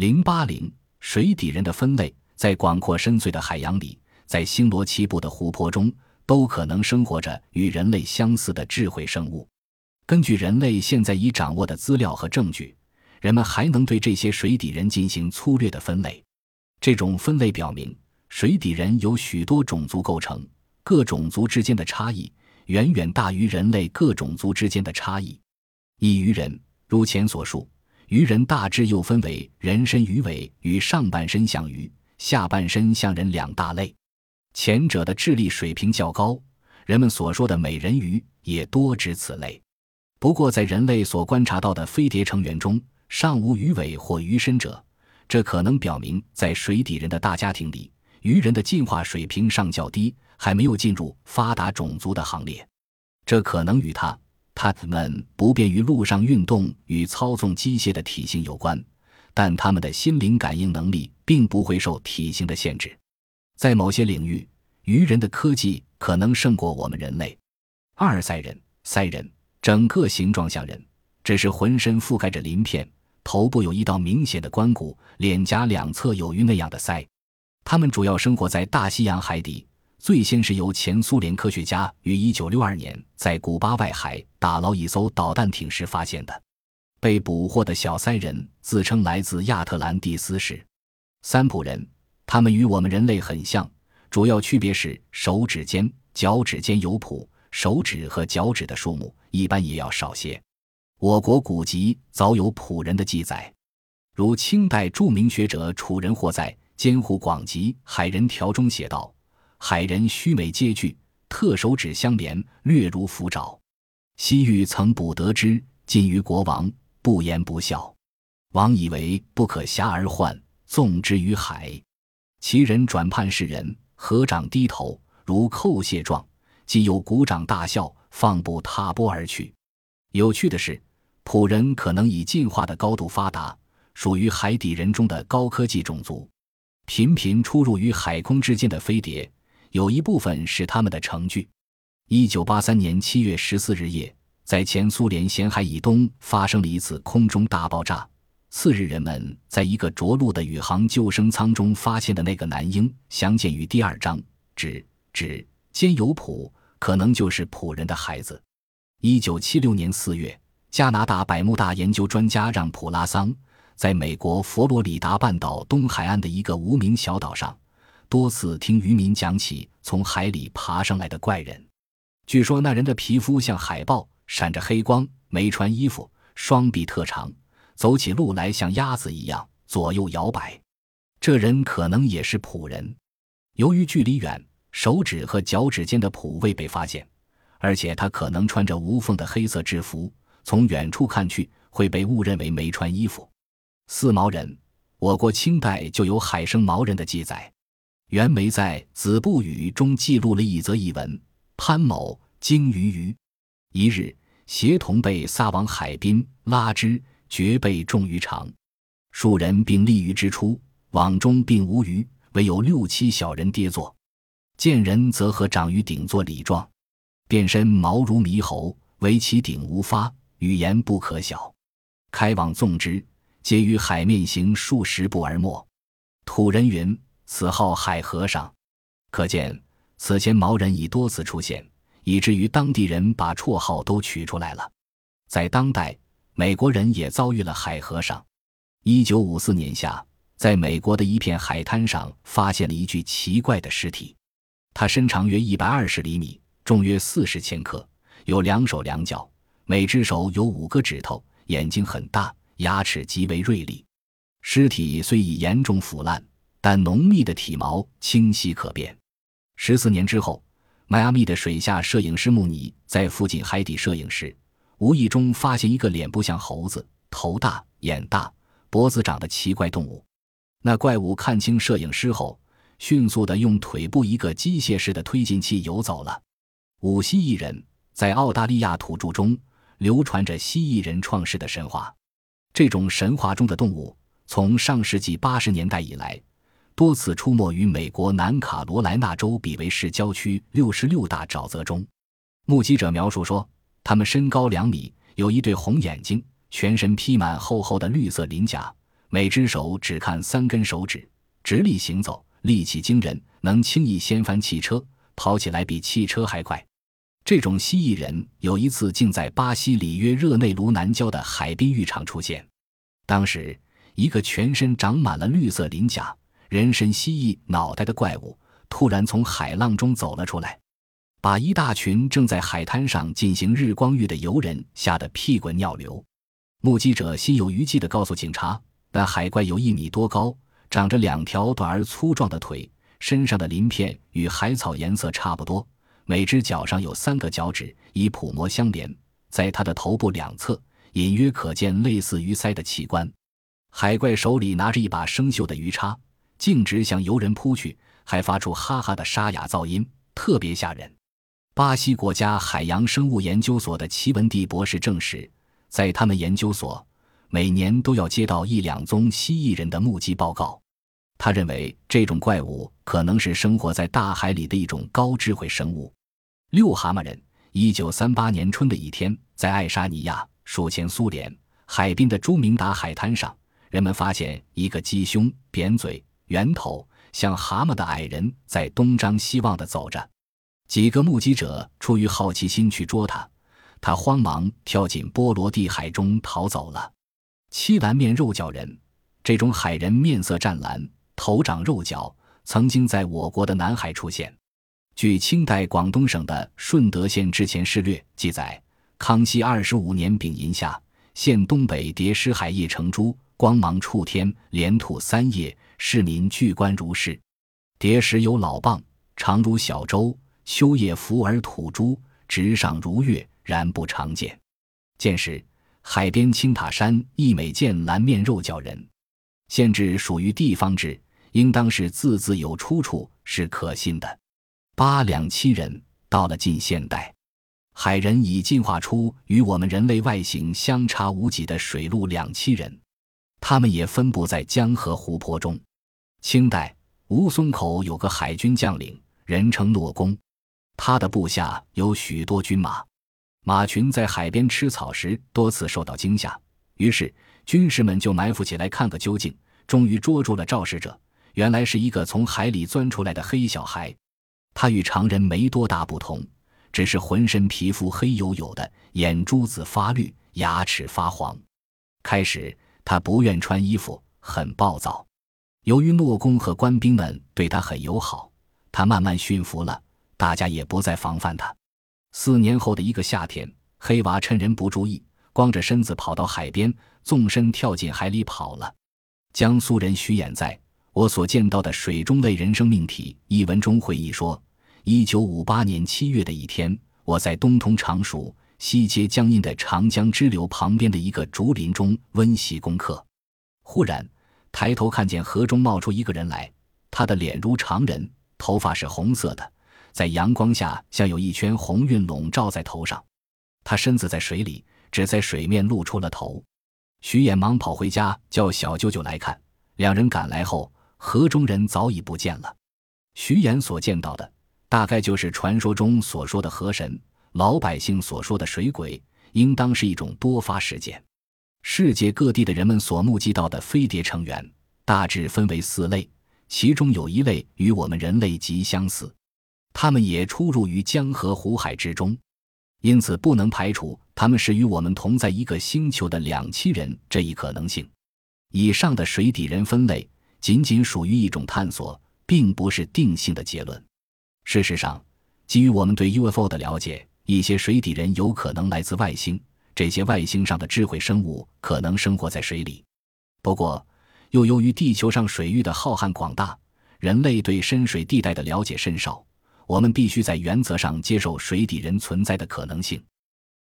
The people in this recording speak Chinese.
零八零水底人的分类，在广阔深邃的海洋里，在星罗棋布的湖泊中，都可能生活着与人类相似的智慧生物。根据人类现在已掌握的资料和证据，人们还能对这些水底人进行粗略的分类。这种分类表明，水底人由许多种族构成，各种族之间的差异远远大于人类各种族之间的差异。异于人，如前所述。鱼人大致又分为人身鱼尾与上半身像鱼、下半身像人两大类，前者的智力水平较高，人们所说的美人鱼也多指此类。不过，在人类所观察到的飞碟成员中，尚无鱼尾或鱼身者，这可能表明在水底人的大家庭里，鱼人的进化水平尚较低，还没有进入发达种族的行列。这可能与他。他们不便于陆上运动与操纵机械的体型有关，但他们的心灵感应能力并不会受体型的限制。在某些领域，鱼人的科技可能胜过我们人类。阿尔塞人、塞人整个形状像人，只是浑身覆盖着鳞片，头部有一道明显的关骨，脸颊两侧有鱼那样的鳃。他们主要生活在大西洋海底。最先是由前苏联科学家于1962年在古巴外海打捞一艘导弹艇时发现的。被捕获的小塞人自称来自亚特兰蒂斯市。三浦人，他们与我们人类很像，主要区别是手指间、脚趾间有蹼，手指和脚趾的数目一般也要少些。我国古籍早有蹼人的记载，如清代著名学者楚人或在《监护广集·海人条》中写道。海人须眉皆具，特手指相连，略如斧爪。西域曾捕得之，尽于国王，不言不笑。王以为不可暇而患，纵之于海。其人转判世人，合掌低头，如叩谢状，即有鼓掌大笑，放步踏波而去。有趣的是，仆人可能以进化的高度发达，属于海底人中的高科技种族。频频出入于海空之间的飞碟。有一部分是他们的成具。一九八三年七月十四日夜，在前苏联咸海以东发生了一次空中大爆炸。次日，人们在一个着陆的宇航救生舱中发现的那个男婴，详见于第二章。指指兼有谱，可能就是仆人的孩子。一九七六年四月，加拿大百慕大研究专家让普拉桑在美国佛罗里达半岛东海岸的一个无名小岛上。多次听渔民讲起从海里爬上来的怪人，据说那人的皮肤像海豹，闪着黑光，没穿衣服，双臂特长，走起路来像鸭子一样左右摇摆。这人可能也是仆人。由于距离远，手指和脚趾间的蹼未被发现，而且他可能穿着无缝的黑色制服，从远处看去会被误认为没穿衣服。四毛人，我国清代就有海生毛人的记载。袁枚在《子不语》中记录了一则译文：潘某鲸鱼鱼，一日协同被撒往海滨，拉之，绝被重于长。数人并立于之初，网中并无鱼，唯有六七小人跌坐。见人则和长于顶作礼状，遍身毛如猕猴，唯其顶无发，语言不可晓。开网纵之，皆于海面行数十步而没。土人云。此号海和尚，可见此前毛人已多次出现，以至于当地人把绰号都取出来了。在当代，美国人也遭遇了海和尚。一九五四年夏，在美国的一片海滩上发现了一具奇怪的尸体，它身长约一百二十厘米，重约四十千克，有两手两脚，每只手有五个指头，眼睛很大，牙齿极为锐利。尸体虽已严重腐烂。但浓密的体毛清晰可辨。十四年之后，迈阿密的水下摄影师穆尼在附近海底摄影时，无意中发现一个脸部像猴子、头大、眼大、脖子长的奇怪动物。那怪物看清摄影师后，迅速地用腿部一个机械式的推进器游走了。五蜥蜴人在澳大利亚土著中流传着蜥蜴人创世的神话。这种神话中的动物，从上世纪八十年代以来。多次出没于美国南卡罗来纳州比维市郊区六十六大沼泽中。目击者描述说，他们身高两米，有一对红眼睛，全身披满厚厚的绿色鳞甲，每只手只看三根手指，直立行走，力气惊人，能轻易掀翻汽车，跑起来比汽车还快。这种蜥蜴人有一次竟在巴西里约热内卢南郊的海滨浴场出现。当时，一个全身长满了绿色鳞甲、人身蜥蜴脑袋的怪物突然从海浪中走了出来，把一大群正在海滩上进行日光浴的游人吓得屁滚尿流。目击者心有余悸地告诉警察。那海怪有一米多高，长着两条短而粗壮的腿，身上的鳞片与海草颜色差不多，每只脚上有三个脚趾，以蹼膜相连，在它的头部两侧隐约可见类似鱼鳃的器官。海怪手里拿着一把生锈的鱼叉，径直向游人扑去，还发出哈哈的沙哑噪音，特别吓人。巴西国家海洋生物研究所的齐文蒂博士证实，在他们研究所。每年都要接到一两宗蜥蜴人的目击报告。他认为这种怪物可能是生活在大海里的一种高智慧生物。六蛤蟆人，一九三八年春的一天，在爱沙尼亚属前苏联海滨的朱明达海滩上，人们发现一个鸡胸、扁嘴、圆头、像蛤蟆的矮人在东张西望地走着。几个目击者出于好奇心去捉它，它慌忙跳进波罗的海中逃走了。七蓝面肉角人，这种海人面色湛蓝，头长肉角，曾经在我国的南海出现。据清代广东省的顺德县之前事略记载，康熙二十五年丙寅下，县东北叠尸海夜成珠，光芒触天，连吐三叶，市民聚观如是。叠石有老蚌，长如小舟，秋叶浮而吐珠，直上如月，然不常见。见时。海边青塔山一美见蓝面肉角人，县志属于地方志，应当是字字有出处，是可信的。八两七人到了近现代，海人已进化出与我们人类外形相差无几的水陆两栖人，他们也分布在江河湖泊中。清代吴淞口有个海军将领，人称诺公，他的部下有许多军马。马群在海边吃草时多次受到惊吓，于是军士们就埋伏起来看个究竟。终于捉住了肇事者，原来是一个从海里钻出来的黑小孩。他与常人没多大不同，只是浑身皮肤黑黝黝的，眼珠子发绿，牙齿发黄。开始他不愿穿衣服，很暴躁。由于诺公和官兵们对他很友好，他慢慢驯服了，大家也不再防范他。四年后的一个夏天，黑娃趁人不注意，光着身子跑到海边，纵身跳进海里跑了。江苏人徐衍在《我所见到的水中类人生命体》一文中回忆说：，一九五八年七月的一天，我在东通常熟、西接江阴的长江支流旁边的一个竹林中温习功课，忽然抬头看见河中冒出一个人来，他的脸如常人，头发是红色的。在阳光下，像有一圈红晕笼罩在头上。他身子在水里，只在水面露出了头。徐衍忙跑回家，叫小舅舅来看。两人赶来后，河中人早已不见了。徐衍所见到的，大概就是传说中所说的河神，老百姓所说的水鬼，应当是一种多发事件。世界各地的人们所目击到的飞碟成员，大致分为四类，其中有一类与我们人类极相似。他们也出入于江河湖海之中，因此不能排除他们是与我们同在一个星球的两栖人这一可能性。以上的水底人分类仅仅属于一种探索，并不是定性的结论。事实上，基于我们对 UFO 的了解，一些水底人有可能来自外星，这些外星上的智慧生物可能生活在水里。不过，又由于地球上水域的浩瀚广大，人类对深水地带的了解甚少。我们必须在原则上接受水底人存在的可能性。